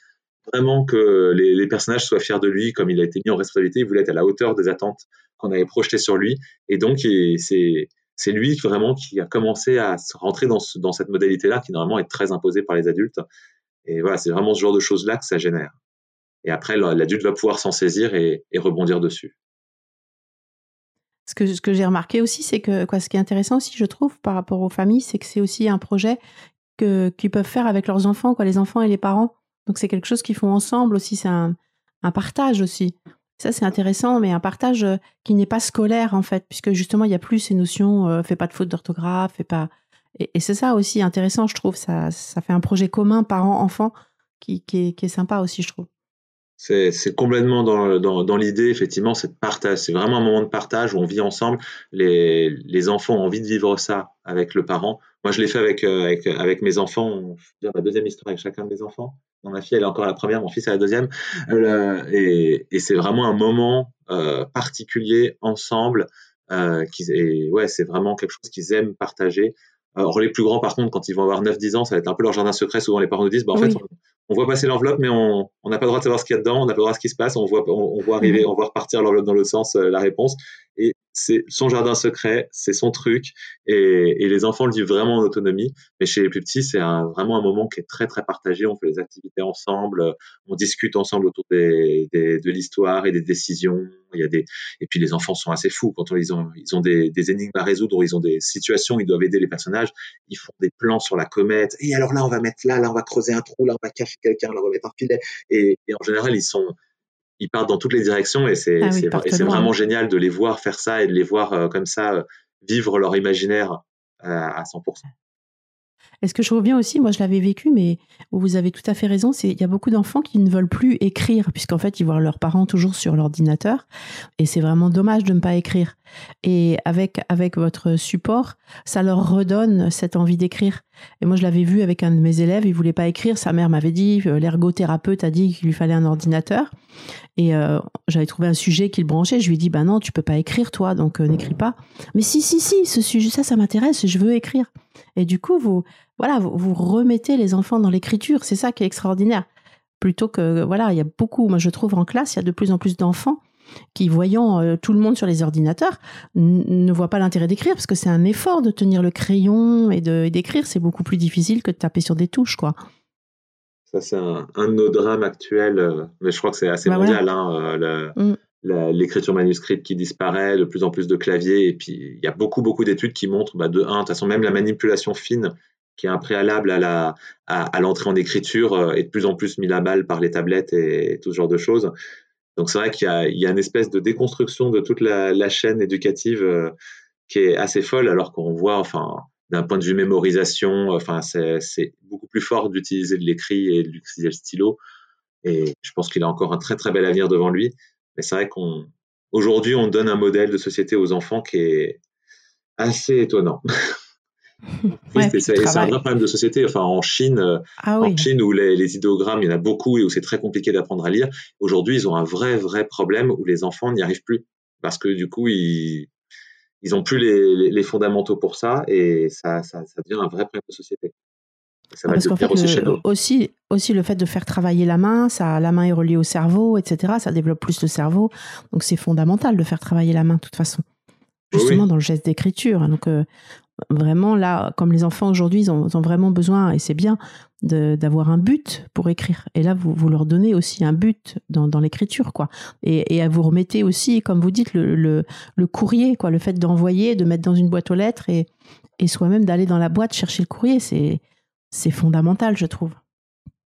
vraiment que les, personnages soient fiers de lui, comme il a été mis en responsabilité, il voulait être à la hauteur des attentes qu'on avait projetées sur lui. Et donc, c'est lui vraiment qui a commencé à rentrer dans, dans cette modalité-là, qui normalement est très imposée par les adultes. Et voilà, c'est vraiment ce genre de choses-là que ça génère. Et après, l'adulte va pouvoir s'en saisir et, rebondir dessus. Ce que, que j'ai remarqué aussi, c'est que quoi, ce qui est intéressant aussi, je trouve, par rapport aux familles, c'est que c'est aussi un projet qu'ils peuvent faire avec leurs enfants, quoi, les enfants et les parents. Donc c'est quelque chose qu'ils font ensemble aussi, c'est un, partage aussi. Ça, c'est intéressant, mais un partage euh, qui n'est pas scolaire, en fait, puisque justement, il n'y a plus ces notions, euh, fais pas de faute d'orthographe, fais pas. Et, c'est ça aussi intéressant, je trouve. Ça, ça fait un projet commun parents-enfants qui, qui, est, sympa aussi, je trouve. C'est complètement dans, dans, l'idée, effectivement, c'est partage. C'est vraiment un moment de partage où on vit ensemble. Les, les enfants ont envie de vivre ça avec le parent. Moi, je l'ai fait avec, euh, avec, avec, mes enfants. Je ma deuxième histoire avec chacun de mes enfants ma fille, elle est encore à la première, mon fils à la deuxième. Euh, et, c'est vraiment un moment euh, particulier ensemble. Euh, qui, et ouais, c'est vraiment quelque chose qu'ils aiment partager. Alors les plus grands, par contre, quand ils vont avoir 9-10 ans, ça va être un peu leur jardin secret. Souvent, les parents nous disent, bah, en fait, on, voit passer l'enveloppe, mais on n'a pas le droit de savoir ce qu'il y a dedans, on n'a pas le droit de ce qui se passe, on voit, on, voit arriver, mhm. on voit repartir l'enveloppe dans le sens, la réponse. Et c'est son jardin secret, c'est son truc, et, les enfants le vivent vraiment en autonomie. Mais chez les plus petits, c'est vraiment un moment qui est très très partagé. On fait les activités ensemble, on discute ensemble autour de l'histoire et des décisions. Il y a des et puis les enfants sont assez fous quand ils ont ils ont des, énigmes à résoudre, ils ont des situations, ils doivent aider les personnages. Ils font des plans sur la comète. Et alors là, on va mettre là, là on va creuser un trou, là on va cacher quelqu'un, là on va mettre un filet. et en général, ils sont ils partent dans toutes les directions et c'est ah vraiment génial de les voir faire ça et de les voir euh, comme ça euh, vivre leur imaginaire euh, à 100%. Est-ce que je reviens aussi? Moi, je l'avais vécu, mais vous avez tout à fait raison. C'est il y a beaucoup d'enfants qui ne veulent plus écrire, puisqu'en fait, ils voient leurs parents toujours sur l'ordinateur, et c'est vraiment dommage de ne pas écrire. Et avec avec votre support, ça leur redonne cette envie d'écrire. Et moi, je l'avais vu avec un de mes élèves, il voulait pas écrire. Sa mère m'avait dit, euh, l'ergothérapeute a dit qu'il lui fallait un ordinateur. Et euh, j'avais trouvé un sujet qui le branchait. Je lui ai dit, bah non, tu peux pas écrire, toi, donc euh, n'écris pas. Mais si, si, si, ce sujet, ça, ça m'intéresse. Je veux écrire. Et du coup, vous, voilà, vous, remettez les enfants dans l'écriture. C'est ça qui est extraordinaire. Plutôt que, voilà, il y a beaucoup, moi je trouve en classe, il y a de plus en plus d'enfants qui, voyant euh, tout le monde sur les ordinateurs, ne voient pas l'intérêt d'écrire parce que c'est un effort de tenir le crayon et d'écrire. C'est beaucoup plus difficile que de taper sur des touches, quoi. Ça, c'est un, de nos drames actuels, euh, mais je crois que c'est assez bah mondial. Hein, euh, mm l'écriture manuscrite qui disparaît, de plus en plus de claviers, et puis il y a beaucoup, beaucoup d'études qui montrent, bah, de un, de toute façon, même la manipulation fine, qui est un préalable à la à, l'entrée en écriture, euh, est de plus en plus mis à balle par les tablettes et, tout ce genre de choses. Donc c'est vrai qu'il y, a, une espèce de déconstruction de toute la, chaîne éducative euh, qui est assez folle, alors qu'on voit, enfin, d'un point de vue mémorisation, enfin, c'est beaucoup plus fort d'utiliser de l'écrit et d'utiliser le stylo. Et je pense qu'il a encore un très très bel avenir devant lui. Mais c'est vrai qu'on aujourd'hui on donne un modèle de société aux enfants qui est assez étonnant. [LAUGHS] c'est un vrai problème de société. Enfin, en Chine, euh, ah en Chine où les, idéogrammes, il y en a beaucoup et où c'est très compliqué d'apprendre à lire. Aujourd'hui, ils ont un vrai, vrai problème où les enfants n'y arrivent plus parce que du coup, ils ils ont plus les, fondamentaux pour ça et ça, ça, ça devient un vrai problème de société. Ah, parce qu'en fait, aussi, aussi, le fait de faire travailler la main, ça, la main est reliée au cerveau, etc. Ça développe plus le cerveau. Donc c'est fondamental de faire travailler la main de toute façon. Justement dans le geste d'écriture. Donc euh, vraiment là, comme les enfants aujourd'hui, ils, ont, vraiment besoin, et c'est bien, d'avoir un but pour écrire. Et là, vous, vous leur donnez aussi un but dans, dans l'écriture, quoi. Et, et à vous remettez aussi, comme vous dites, le, le, le courrier, quoi. Le fait d'envoyer, de mettre dans une boîte aux lettres et, et soi-même d'aller dans la boîte chercher le courrier, c'est c'est fondamental, je trouve.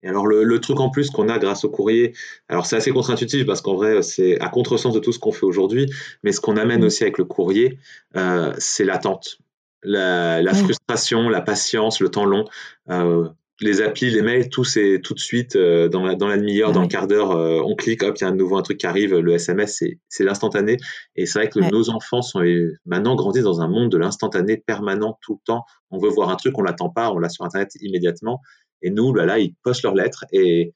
Et alors le, truc en plus qu'on a grâce au courrier, alors c'est assez contre-intuitif parce qu'en vrai c'est à contresens de tout ce qu'on fait aujourd'hui, mais ce qu'on amène mm. aussi avec le courrier, euh, c'est l'attente, la, frustration, la patience, le temps long. Euh, les applis, les mails, tout c'est tout de suite euh, dans la, dans la demi-heure, dans le quart d'heure, euh, on clique, hop, il y a un nouveau un truc qui arrive, le SMS, c'est l'instantané. Et c'est vrai que nos enfants sont maintenant grandis dans un monde de l'instantané permanent tout le temps. On veut voir un truc, on l'attend pas, on l'a sur Internet immédiatement. Et nous, là, là, ils postent leurs lettres et,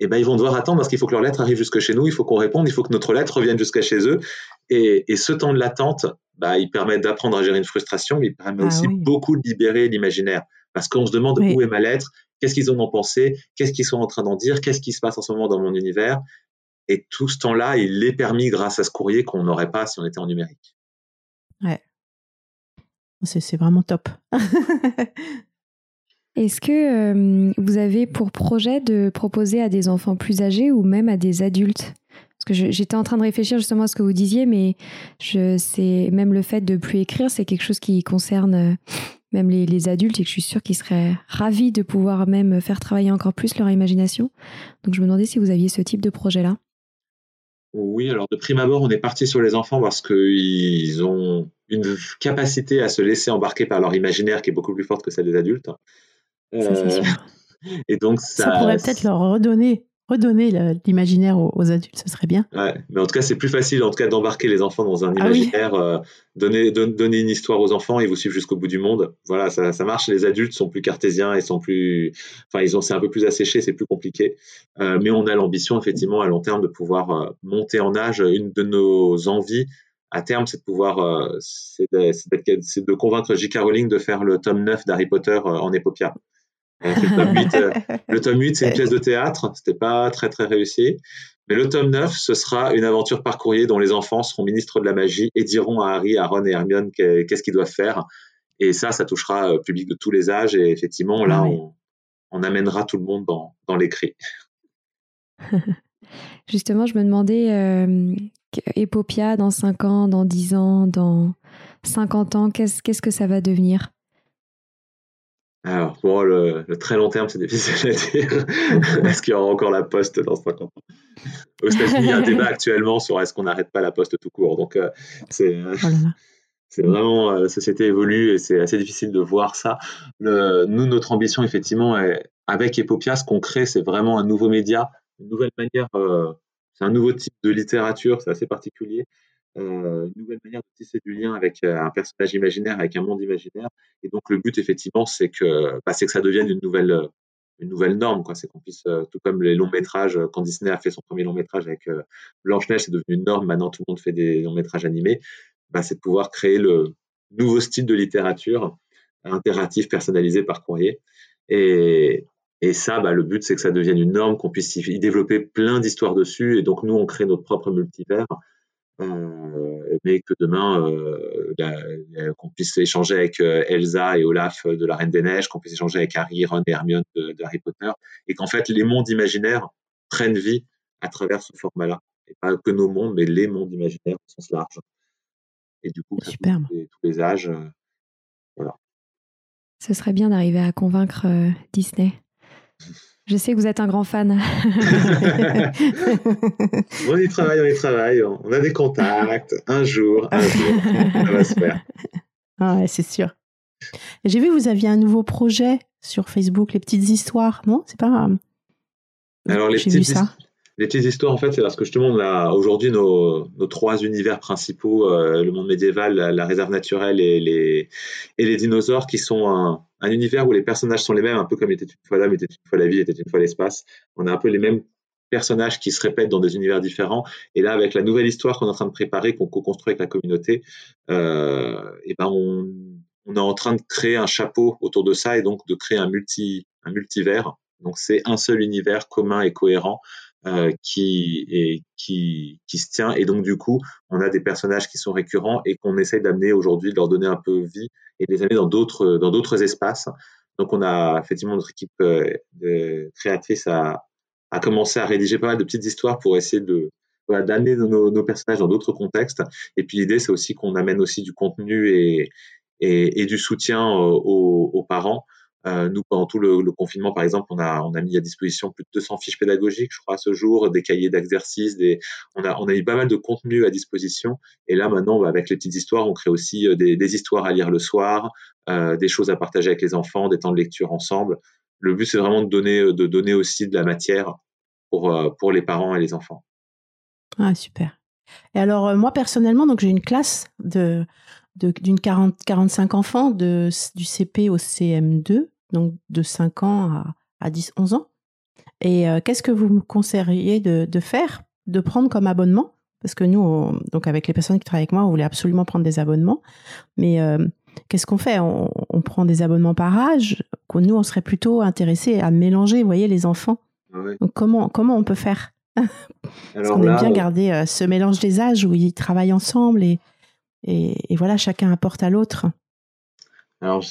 et ben ils vont devoir attendre parce qu'il faut que leur lettre arrive jusque chez nous, il faut qu'on réponde, il faut que notre lettre revienne jusqu'à chez eux. Et, et ce temps de l'attente, bah, il permet d'apprendre à gérer une frustration, mais il permet ah aussi beaucoup de libérer l'imaginaire. Parce qu'on se demande où est ma lettre, qu'est-ce qu'ils en ont pensé, qu'est-ce qu'ils sont en train d'en dire, qu'est-ce qui se passe en ce moment dans mon univers? Et tout ce temps-là, il est permis grâce à ce courrier qu'on n'aurait pas si on était en numérique. Ouais. C'est vraiment top. [LAUGHS] Est-ce que euh, vous avez pour projet de proposer à des enfants plus âgés ou même à des adultes? Parce que j'étais en train de réfléchir justement à ce que vous disiez, mais je sais même le fait de plus écrire, c'est quelque chose qui concerne euh, même les, adultes, et que je suis sûre qu'ils seraient ravis de pouvoir même faire travailler encore plus leur imagination. Donc je me demandais si vous aviez ce type de projet-là. Oui, alors de prime abord, on est parti sur les enfants parce qu'ils ont une capacité à se laisser embarquer par leur imaginaire qui est beaucoup plus forte que celle des adultes. Euh, [LAUGHS] et donc ça, ça pourrait peut-être leur redonner redonner l'imaginaire aux, adultes, ce serait bien. Ouais, mais en tout cas, c'est plus facile en tout cas d'embarquer les enfants dans un ah imaginaire, euh, donner, donner une histoire aux enfants, ils vous suivent jusqu'au bout du monde. Voilà, ça, ça, marche. Les adultes sont plus cartésiens et sont plus, enfin, ils ont, c'est un peu plus asséché, c'est plus compliqué. Euh, mais on a l'ambition effectivement à long terme de pouvoir euh, monter en âge. Une de nos envies à terme, c'est de pouvoir, c'est de, de, convaincre J.K. Rowling de faire le tome 9 d'Harry Potter en Euh, le tome 8, [LAUGHS] c'est une pièce de théâtre. C'était pas très très réussi. Mais le tome 9, ce sera une aventure par courrier dont les enfants seront ministres de la magie et diront à Harry, à Ron et Hermione qu'est-ce qu'ils doivent faire. Et ça, ça touchera le euh, public de tous les âges. Et effectivement, là, on, amènera tout le monde dans, dans l'écrit. [LAUGHS] Justement, je me demandais, euh, Epopia, dans 5 ans, dans 10 ans, dans 50 ans, qu'est-ce que ça va devenir? Alors, pour le, très long terme, c'est difficile à dire. [LAUGHS] est-ce qu'il y aura encore la poste dans 50 ans Aux États-Unis, il y a un débat actuellement sur est-ce qu'on n'arrête pas la poste tout court. Donc, euh, c'est. Euh, oh c'est vraiment, euh, la société évolue et c'est assez difficile de voir ça. Le, nous, notre ambition, effectivement, est, avec Epopia, ce qu'on crée, c'est vraiment un nouveau média, une nouvelle manière, c'est un nouveau type de littérature, c'est assez particulier. Euh, une nouvelle manière de tisser du lien avec euh, un personnage imaginaire, avec un monde imaginaire. Et donc le but effectivement, c'est que, bah, que ça devienne une nouvelle, euh, une nouvelle norme. C'est qu'on puisse, tout comme les longs métrages, quand Disney a fait son premier long métrage avec Blanche Neige, c'est devenu une norme. Maintenant, tout le monde fait des longs métrages animés. Bah, c'est de pouvoir créer le nouveau style de littérature interactif, personnalisé par courrier. Et, et ça, bah, le but, c'est que ça devienne une norme, qu'on puisse y développer plein d'histoires dessus. Et donc, nous, on crée notre propre multivers euh, mais que demain euh, qu'on puisse échanger avec euh, Elsa et Olaf de la Reine des Neiges, qu'on puisse échanger avec Harry, Ron et Hermione de, Harry Potter, et qu'en fait les mondes imaginaires prennent vie à travers ce format-là, et pas que nos mondes, mais les mondes imaginaires au sens large. Et du coup, tous les, tous les âges, voilà. Ce serait bien d'arriver à convaincre Disney. Je sais que vous êtes un grand fan. [LAUGHS] on y travaille, on y travaille. On a des contacts. Un jour, un jour, ça va se faire. Ah ouais, c'est sûr. J'ai vu que vous aviez un nouveau projet sur Facebook, les petites histoires, non? C'est pas. Alors les petites, ça. Les petites histoires, en fait, c'est parce que justement, on a aujourd'hui nos, trois univers principaux euh, le monde médiéval, la, réserve naturelle et les, dinosaures, qui sont un, un univers où les personnages sont les mêmes, un peu comme était une fois l'homme, était une fois la vie, était une fois l'espace. On a un peu les mêmes personnages qui se répètent dans des univers différents. Et là, avec la nouvelle histoire qu'on est en train de préparer, qu'on co-construit avec la communauté, euh, et ben on, on, est en train de créer un chapeau autour de ça et donc de créer un multi un multivers. Donc c'est un seul univers commun et cohérent euh, qui, et, qui, qui se tient. Et donc, du coup, on a des personnages qui sont récurrents et qu'on essaye d'amener aujourd'hui, de leur donner un peu vie et de les amener dans d'autres, dans d'autres espaces. Donc, on a effectivement notre équipe euh, créatrice à, à commencer à rédiger pas mal de petites histoires pour essayer de, voilà, d'amener nos, nos, personnages dans d'autres contextes. Et puis l'idée, c'est aussi qu'on amène aussi du contenu et, et, et du soutien aux, aux, parents euh, nous, pendant tout le, le, confinement, par exemple, on a, on a mis à disposition plus de 200 fiches pédagogiques, je crois, à ce jour, des cahiers d'exercices, des, on a, on a mis pas mal de contenu à disposition. Et là, maintenant, bah, avec les petites histoires, on crée aussi euh, des, des histoires à lire le soir, euh, des choses à partager avec les enfants, des temps de lecture ensemble. le but c'est vraiment de donner, de donner aussi de la matière pour, pour les parents et les enfants. Ah, super. Et alors, moi, personnellement, donc j'ai une classe de, d'une 40, 45 enfants de, du CP au CM2, donc de 5 ans à, à 10, 11 ans. Et qu'est-ce que vous me conseilleriez de, de, faire, de prendre comme abonnement? Parce que nous, donc avec les personnes qui travaillent avec moi, on voulait absolument prendre des abonnements. Mais qu'est-ce qu'on fait? On, on, prend des abonnements par âge? Nous, on serait plutôt intéressés à mélanger, vous voyez, les enfants. Donc comment, comment on peut faire? [LAUGHS] Parce qu'on aime bien garder ce mélange des âges où ils travaillent ensemble et, et, et voilà, chacun apporte à l'autre. Alors,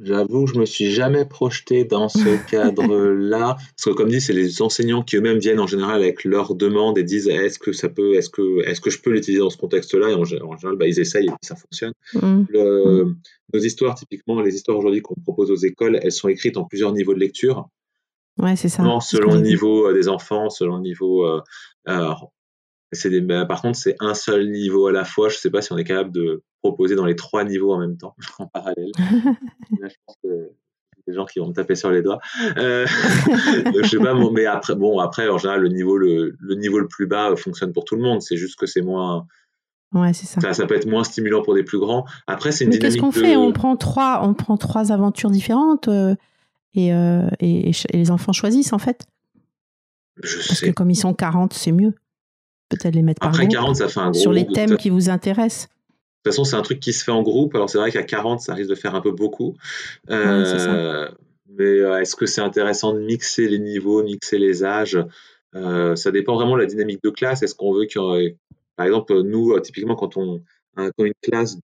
j'avoue, je me suis jamais projeté dans ce [LAUGHS] cadre-là, parce que comme dit, c'est les enseignants qui eux-mêmes viennent en général avec leurs demandes et disent est-ce que ça peut, est-ce que, est-ce que je peux l'utiliser dans ce contexte-là? Et en, général, bah, ils essayent et ça fonctionne. Mmh. Le, nos histoires, typiquement, les histoires aujourd'hui qu'on propose aux écoles, elles sont écrites en plusieurs niveaux de lecture. Ouais, c'est ça. selon le niveau euh, des enfants, selon le niveau. Euh, des, bah, par contre, c'est un seul niveau à la fois. Je ne sais pas si on est capable de proposer dans les trois niveaux en même temps, [LAUGHS] en parallèle. [LAUGHS] Là, je pense que des gens qui vont me taper sur les doigts. Euh, [LAUGHS] je sais pas, mais après, bon, après, en général, le niveau le, le niveau le plus bas fonctionne pour tout le monde. C'est juste que c'est moins. Ouais, c'est ça. ça. peut être moins stimulant pour des plus grands. Après, c'est une mais qu'est-ce qu'on fait? On prend trois, on prend trois aventures différentes euh, et, euh, et, et, les enfants choisissent en fait. Je Parce sais. que comme ils sont 40, c'est mieux. Peut-être les mettre par Après groupe, 40, ça fait un gros sur les thèmes qui vous intéressent. De toute façon, c'est un truc qui se fait en groupe. Alors, c'est vrai qu'à 40, ça risque de faire un peu beaucoup. Euh, mais euh, est-ce que c'est intéressant de mixer les niveaux, mixer les âges? Euh, Ça dépend vraiment de la dynamique de classe. Est-ce qu'on veut ait- Par exemple, nous, typiquement, quand, on, quand une classe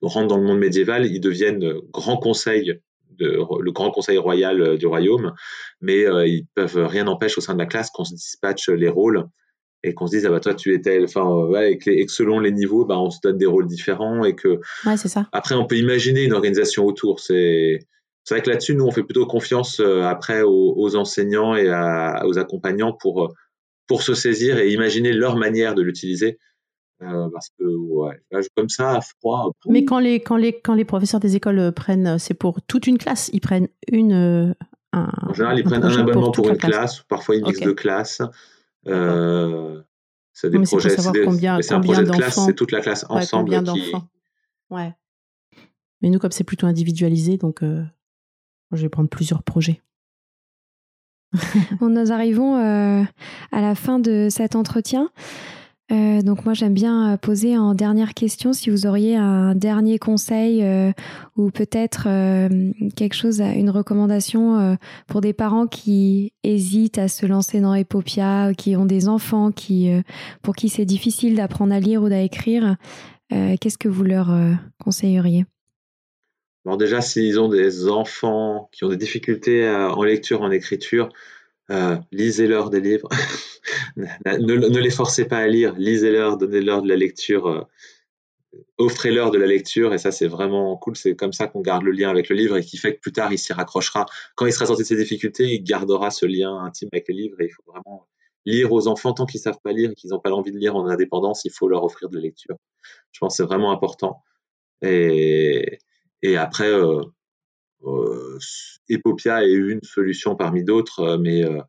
rentre dans le monde médiéval, ils deviennent grand conseil, de, le grand conseil royal du royaume, mais euh, ils peuvent rien n'empêche au sein de la classe qu'on se dispatche les rôles et qu'on se dise ah bah toi tu étais enfin euh, ouais, et, que, et que selon les niveaux bah on se donne des rôles différents et que Ouais, c'est ça. après on peut imaginer une organisation autour c'est c'est vrai que là-dessus nous on fait plutôt confiance euh, après aux, aux enseignants et à- aux accompagnants pour euh, pour se saisir et imaginer leur manière de l'utiliser Euh, parce que ouais là, comme ça à froid Mais quand les, quand, les, quand les professeurs des écoles prennent, c'est pour toute une classe, ils prennent une. un, en général ils prennent un abonnement pour une classe, parfois une mix Ok. de classes euh, c'est des mais projets savoir c'est des- combien- c'est un combien projet de classe d'enfants- c'est toute la classe Ouais, ensemble combien qui Ouais. Mais nous, comme c'est plutôt individualisé, donc euh, je vais prendre plusieurs projets. [LAUGHS] Nous arrivons euh, à la fin de cet entretien. Euh, donc moi j'aime bien euh, poser en dernière question si vous auriez un dernier conseil euh, ou peut-être quelque chose, une recommandation pour des parents qui hésitent à se lancer dans Epopia, qui ont des enfants, qui pour qui c'est difficile d'apprendre à lire ou à écrire. Qu'est-ce que vous leur conseilleriez? Bon, déjà, s'ils ont des enfants qui ont des difficultés en lecture, en écriture, euh, lisez-leur des livres. [LAUGHS] ne, les forcez pas à lire, lisez-leur, donnez-leur de la lecture, euh, offrez-leur de la lecture, et ça, c'est vraiment cool. C'est comme ça qu'on garde le lien avec le livre et qui fait que plus tard, il s'y raccrochera. Quand il sera sorti de ses difficultés, il gardera ce lien intime avec le livre et il faut vraiment lire aux enfants tant qu'ils savent pas lire et qu'ils n'ont pas l'envie de lire en indépendance, il faut leur offrir de la lecture. Je pense que c'est vraiment important. Et, après, euh, Epopia est une solution parmi d'autres, euh, mais euh,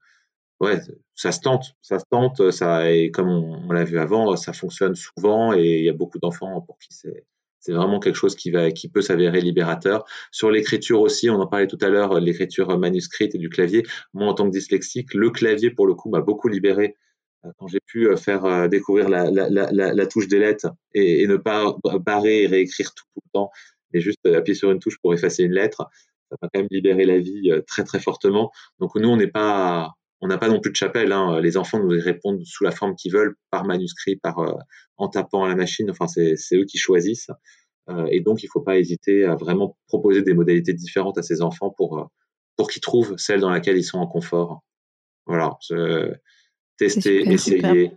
ouais, ça se tente, ça se tente, ça et comme on, on l'a vu avant, ça fonctionne souvent et il y a beaucoup d'enfants pour qui c'est c'est vraiment quelque chose qui va qui peut s'avérer libérateur. Sur l'écriture aussi, on en parlait tout à l'heure, l'écriture manuscrite et du clavier. Moi, en tant que dyslexique, le clavier pour le coup m'a beaucoup libéré euh, quand j'ai pu euh, faire euh, découvrir la, la, la, la touche des lettres et, ne pas barrer et réécrire tout le temps, et juste euh, appuyer sur une touche pour effacer une lettre. Ça m'a quand même libéré la vie euh, très très fortement. Donc nous, on n'est pas on n'a pas non plus de chapelle. Hein. Les enfants nous répondent sous la forme qu'ils veulent, par manuscrit, par euh, en tapant à la machine. Enfin, c'est eux qui choisissent. Euh, et donc, il ne faut pas hésiter à vraiment proposer des modalités différentes à ces enfants pour euh, pour qu'ils trouvent celle dans laquelle ils sont en confort. Voilà. Tester, essayer.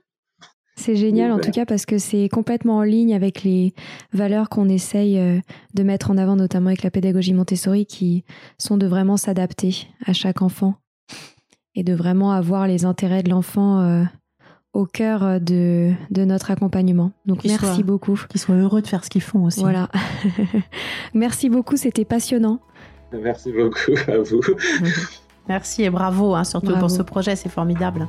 C'est génial en tout cas parce que c'est complètement en ligne avec les valeurs qu'on essaye euh, de mettre en avant, notamment avec la pédagogie Montessori, qui sont de vraiment s'adapter à chaque enfant et de vraiment avoir les intérêts de l'enfant euh, au cœur de, de notre accompagnement. Donc merci soient- beaucoup. Qu'ils soient heureux de faire ce qu'ils font aussi. Voilà. [LAUGHS] merci beaucoup, c'était passionnant. Merci beaucoup à vous. Merci et bravo, hein, surtout pour ce projet, c'est formidable.